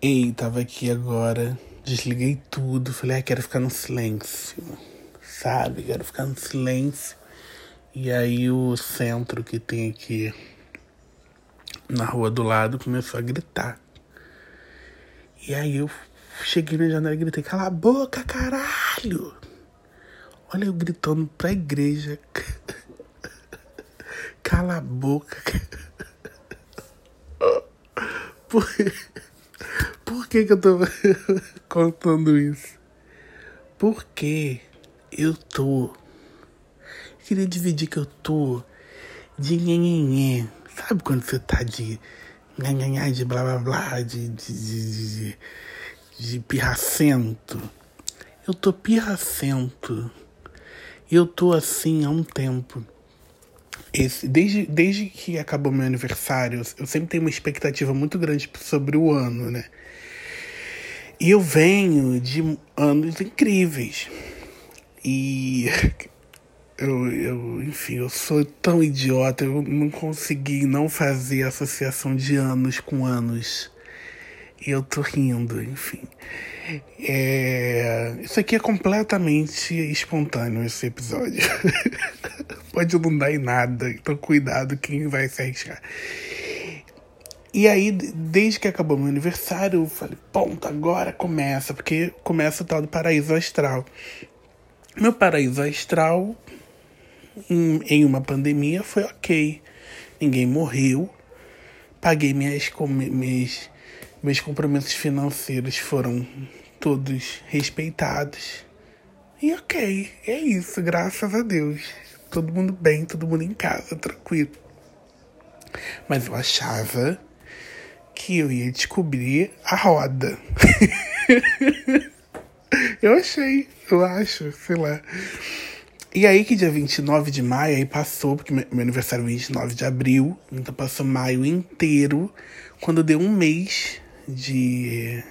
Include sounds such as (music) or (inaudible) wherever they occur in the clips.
Ei, tava aqui agora, desliguei tudo, falei, ah, quero ficar no silêncio, sabe? Quero ficar no silêncio. E aí o centro que tem aqui na rua do lado começou a gritar. E aí eu cheguei na janela e gritei, cala a boca, caralho! Olha eu gritando pra igreja. (laughs) Cala a boca. (laughs) Por, por que, que eu tô (laughs) contando isso? Porque eu tô. Queria dividir que eu tô de nhenhenhé. Sabe quando você tá de nhenhenhé, de blá blá blá, de, de, de, de, de pirracento? Eu tô pirracento. Eu tô assim há um tempo. Esse, desde, desde que acabou meu aniversário, eu sempre tenho uma expectativa muito grande sobre o ano, né? E eu venho de anos incríveis. E (laughs) eu, eu, enfim, eu sou tão idiota, eu não consegui não fazer associação de anos com anos. E eu tô rindo, enfim. É, isso aqui é completamente espontâneo, esse episódio. (laughs) Pode não dar em nada, então cuidado quem vai se arriscar. E aí, desde que acabou meu aniversário, eu falei, ponto, agora começa, porque começa o tal do paraíso astral. Meu paraíso astral, em, uma pandemia, foi ok. Ninguém morreu. Paguei minhas, minhas, meus compromissos financeiros foram todos respeitados. E ok, é isso, graças a Deus. Todo mundo bem, todo mundo em casa, tranquilo. Mas eu achava que eu ia descobrir a roda. (laughs) eu achei, eu acho, sei lá. E aí que dia 29 de maio, aí passou, porque meu aniversário é 29 de abril, então passou maio inteiro, quando deu um mês de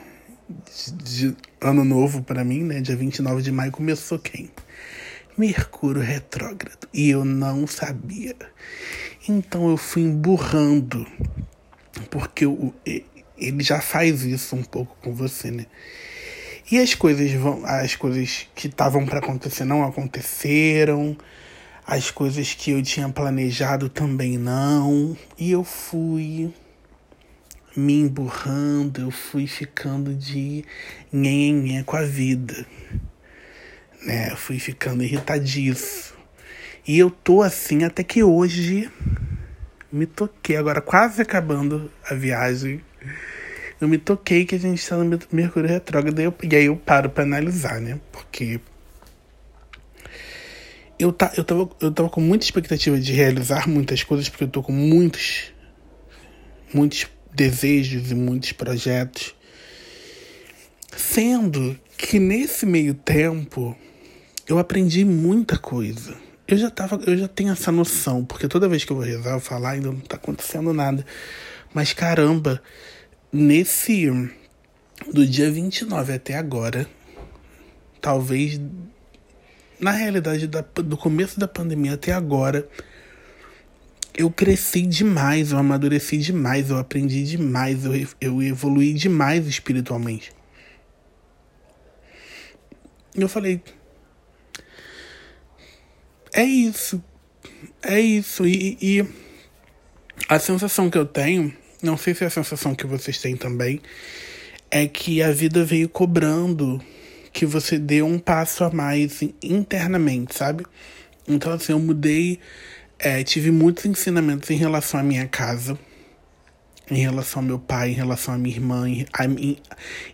de ano novo para mim, né? Dia 29 de maio começou quem? Mercúrio retrógrado. E eu não sabia. Então eu fui emburrando. Porque eu, ele já faz isso um pouco com você, né? E as coisas vão, as coisas que estavam para acontecer não aconteceram. As coisas que eu tinha planejado também não. E eu fui me emburrando, eu fui ficando de nhenhenhé com a vida. Né? Eu fui ficando irritadiço. E eu tô assim até que hoje me toquei, agora quase acabando a viagem. Eu me toquei que a gente tá no Mercúrio Retrógrado e aí eu paro pra analisar, né? Porque eu, tá, eu, tava, eu tava com muita expectativa de realizar muitas coisas, porque eu tô com muitos, muitos desejos e muitos projetos. Sendo que nesse meio tempo eu aprendi muita coisa. Eu já tava, eu já tenho essa noção, porque toda vez que eu vou rezar, eu falar, ainda não tá acontecendo nada. Mas caramba, nesse do dia 29 até agora, talvez na realidade da, do começo da pandemia até agora, eu cresci demais, eu amadureci demais, eu aprendi demais, eu, eu evoluí demais espiritualmente. E eu falei, é isso, é isso. E, e a sensação que eu tenho, não sei se é a sensação que vocês têm também, é que a vida veio cobrando que você dê um passo a mais internamente, sabe? Então, assim, eu mudei é, tive muitos ensinamentos em relação à minha casa, em relação ao meu pai, em relação à minha irmã, em, a, em,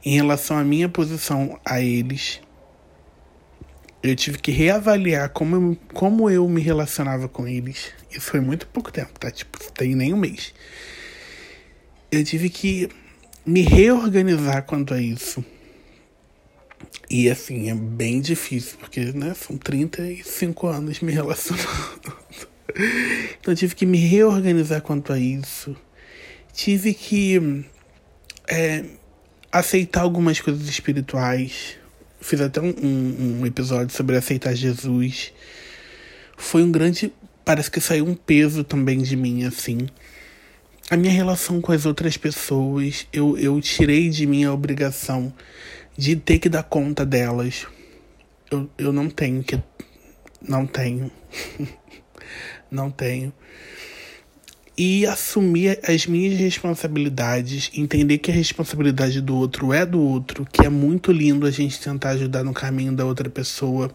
em relação à minha posição a eles. Eu tive que reavaliar como eu, como eu me relacionava com eles. Isso foi muito pouco tempo, tá? Tipo, tem nem um mês. Eu tive que me reorganizar quanto a isso. E assim, é bem difícil, porque né, são 35 anos me relacionando. (laughs) Então tive que me reorganizar quanto a isso. Tive que é, aceitar algumas coisas espirituais. Fiz até um, um, um episódio sobre aceitar Jesus. Foi um grande. Parece que saiu um peso também de mim, assim. a minha relação com as outras pessoas, eu, eu tirei de mim a obrigação de ter que dar conta delas. Eu, eu não tenho que. Não tenho. (laughs) não tenho. E assumir as minhas responsabilidades, entender que a responsabilidade do outro é do outro, que é muito lindo a gente tentar ajudar no caminho da outra pessoa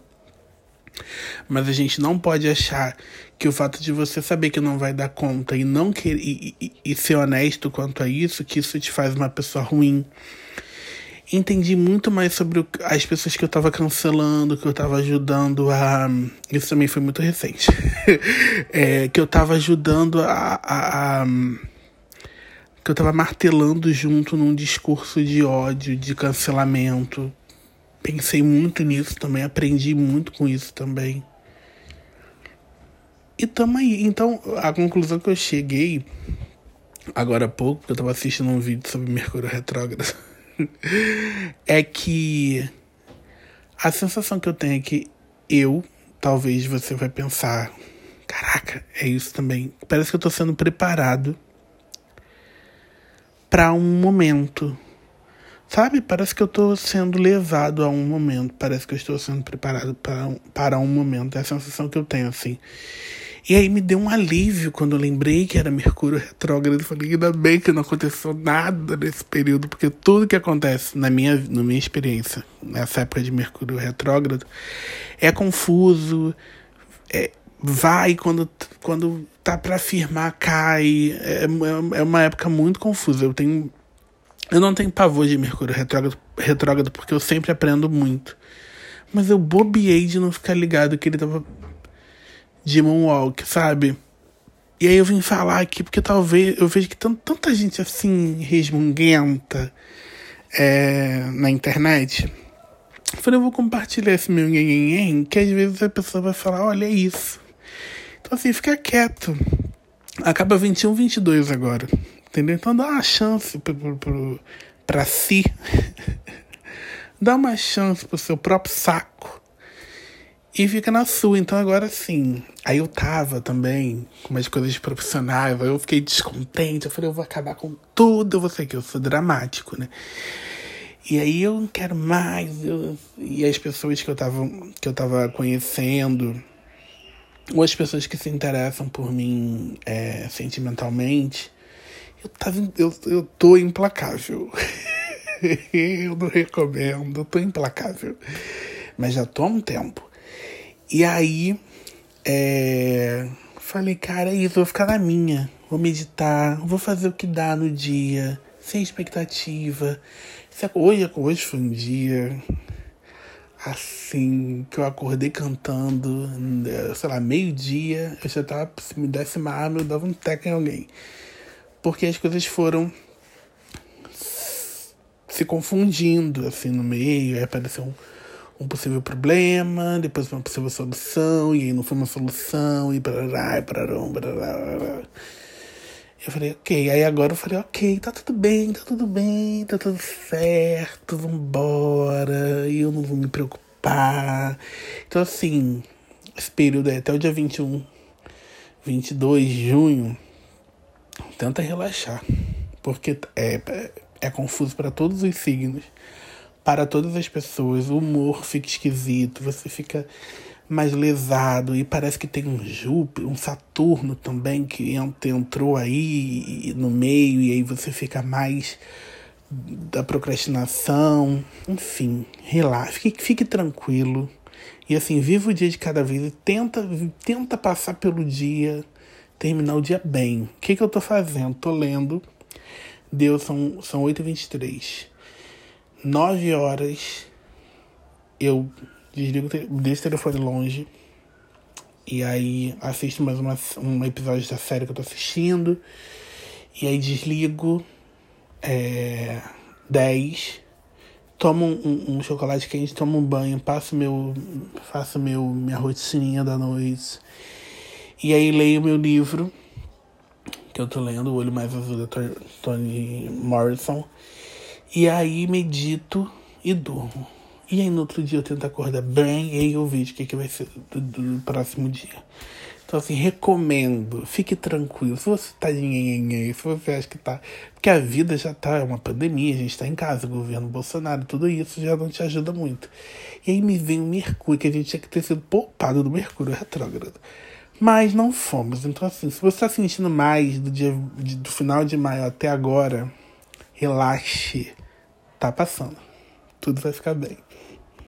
mas a gente não pode achar que o fato de você saber que não vai dar conta e não querer e, e, e ser honesto quanto a isso, que isso te faz uma pessoa ruim. Entendi muito mais sobre as pessoas que eu tava cancelando, que eu tava ajudando a. Isso também foi muito recente. (laughs) é, que eu tava ajudando a, a, a que eu tava martelando junto num discurso de ódio, de cancelamento, pensei muito nisso também, aprendi muito com isso também. E tamo aí. Então, a conclusão que eu cheguei agora há pouco, porque eu tava assistindo um vídeo sobre Mercúrio retrógrado, (laughs) (laughs) é que a sensação que eu tenho é que eu, talvez você vai pensar, caraca, é isso também. Parece que eu tô sendo preparado para um momento Sabe? Parece que eu estou sendo levado a um momento. Parece que eu estou sendo preparado para um, para um momento. É a sensação que eu tenho, assim. E aí me deu um alívio quando eu lembrei que era Mercúrio retrógrado. Falei, ainda bem que não aconteceu nada nesse período, porque tudo que acontece na minha, na minha experiência, nessa época de Mercúrio retrógrado, é confuso, é, vai quando, quando tá para firmar, cai. É, é, é uma época muito confusa. Eu tenho eu não tenho pavor de Mercúrio retrógrado, retrógrado porque eu sempre aprendo muito. Mas eu bobiei de não ficar ligado que ele tava de Moonwalk, sabe? E aí eu vim falar aqui porque talvez eu vejo que tanta gente assim resmunguenta é, na internet. Eu falei, eu vou compartilhar esse meu nhenhenhen, que às vezes a pessoa vai falar, olha é isso. Então assim, fica quieto. Acaba 21, 22 agora. Entendeu? Então dá uma chance pro, pro, pra si. (laughs) dá uma chance pro seu próprio saco. E fica na sua. Então agora sim. Aí eu tava também com umas coisas profissionais. Aí eu fiquei descontente. Eu falei, eu vou acabar com tudo. Eu vou ser que eu sou dramático, né? E aí eu não quero mais. Eu... E as pessoas que eu tava, que eu tava conhecendo, ou as pessoas que se interessam por mim é, sentimentalmente, eu, tava, eu, eu tô implacável. (laughs) eu não recomendo, eu tô implacável. Mas já tô há um tempo. E aí, é, falei, cara, é isso, vou ficar na minha. Vou meditar, vou fazer o que dá no dia, sem expectativa. Hoje, hoje foi um dia assim que eu acordei cantando, sei lá, meio-dia, eu já tava, se me desse uma arma, eu dava um teco em alguém porque as coisas foram se confundindo assim no meio, aí apareceu um, um possível problema, depois uma possível solução, e aí não foi uma solução, e parará, e parará, parará. Eu falei, ok. Aí agora eu falei, ok, tá tudo bem, tá tudo bem, tá tudo certo, vambora, e eu não vou me preocupar. Então, assim, esse período é até o dia 21, 22 de junho tenta relaxar, porque é, é, é confuso para todos os signos, para todas as pessoas. O humor fica esquisito, você fica mais lesado e parece que tem um Júpiter, um Saturno também que entrou aí no meio e aí você fica mais da procrastinação, enfim, relaxe, fique, fique tranquilo. E assim, viva o dia de cada vez e tenta, tenta passar pelo dia terminar o dia bem. O que, que eu tô fazendo? Tô lendo. Deu, são, são 8h23. 9 horas eu desligo desse telefone longe. E aí assisto mais uma, um episódio da série que eu tô assistindo. E aí desligo. É, 10. Tomo um, um, chocolate quente, tomo um banho, passo meu. Faço meu, minha rotininha da noite e aí leio meu livro, que eu tô lendo, O Olho Mais Azul, da Toni Morrison. E aí medito e durmo. E aí no outro dia eu tento acordar bem e aí eu vejo o que, que vai ser do, do próximo dia. Então, assim, recomendo. Fique tranquilo. Se você tá se você acha que tá. Porque a vida já tá é uma pandemia, a gente tá em casa, governo Bolsonaro, tudo isso já não te ajuda muito. E aí me vem o Mercúrio, que a gente tinha que ter sido poupado do Mercúrio retrógrado. Mas não fomos. Então, assim, se você tá sentindo mais do, dia, do final de maio até agora, relaxe. Tá passando. Tudo vai ficar bem.